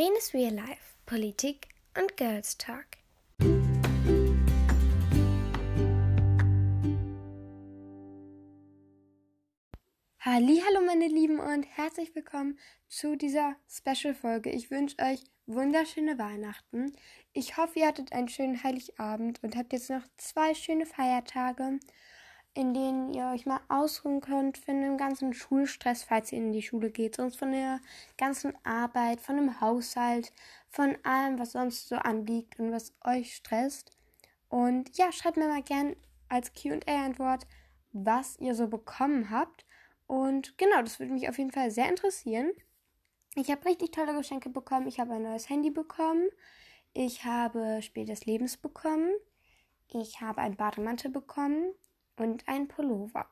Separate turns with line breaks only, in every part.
Lenes Real Life, Politik und Girls Talk. Hallo meine Lieben und herzlich willkommen zu dieser Special Folge. Ich wünsche euch wunderschöne Weihnachten. Ich hoffe, ihr hattet einen schönen Heiligabend und habt jetzt noch zwei schöne Feiertage in denen ihr euch mal ausruhen könnt von dem ganzen Schulstress, falls ihr in die Schule geht, sonst von der ganzen Arbeit, von dem Haushalt, von allem, was sonst so anliegt und was euch stresst. Und ja, schreibt mir mal gern als QA-Antwort, was ihr so bekommen habt. Und genau, das würde mich auf jeden Fall sehr interessieren. Ich habe richtig tolle Geschenke bekommen. Ich habe ein neues Handy bekommen. Ich habe Spiel des Lebens bekommen. Ich habe einen Bademantel bekommen und ein Pullover.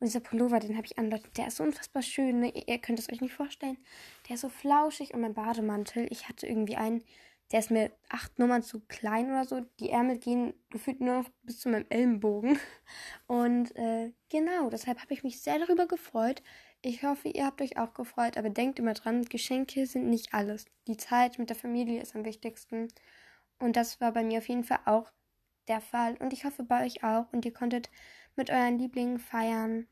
Und dieser Pullover, den habe ich an, der ist so unfassbar schön. Ne? Ihr könnt es euch nicht vorstellen. Der ist so flauschig und mein Bademantel. Ich hatte irgendwie einen, der ist mir acht Nummern zu klein oder so. Die Ärmel gehen gefühlt nur noch bis zu meinem Ellenbogen. Und äh, genau, deshalb habe ich mich sehr darüber gefreut. Ich hoffe, ihr habt euch auch gefreut. Aber denkt immer dran, Geschenke sind nicht alles. Die Zeit mit der Familie ist am wichtigsten. Und das war bei mir auf jeden Fall auch der Fall. Und ich hoffe bei euch auch. Und ihr konntet mit euren Lieblingen feiern.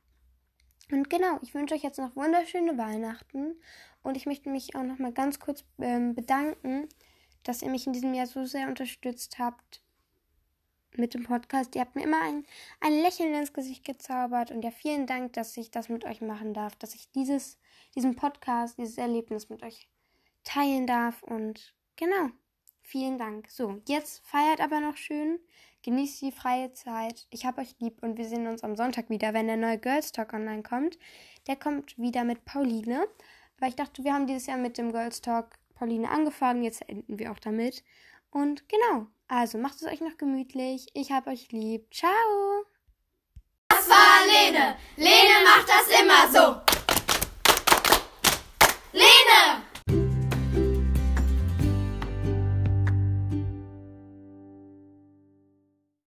Und genau, ich wünsche euch jetzt noch wunderschöne Weihnachten. Und ich möchte mich auch noch mal ganz kurz ähm, bedanken, dass ihr mich in diesem Jahr so sehr unterstützt habt mit dem Podcast. Ihr habt mir immer ein, ein Lächeln ins Gesicht gezaubert. Und ja, vielen Dank, dass ich das mit euch machen darf, dass ich dieses, diesen Podcast, dieses Erlebnis mit euch teilen darf. Und genau, vielen Dank. So, jetzt feiert aber noch schön. Genießt die freie Zeit. Ich hab euch lieb und wir sehen uns am Sonntag wieder, wenn der neue Girls Talk online kommt. Der kommt wieder mit Pauline. Weil ich dachte, wir haben dieses Jahr mit dem Girls Talk Pauline angefangen. Jetzt enden wir auch damit. Und genau. Also macht es euch noch gemütlich. Ich hab euch lieb. Ciao.
Das war Lene. Lene macht das immer so.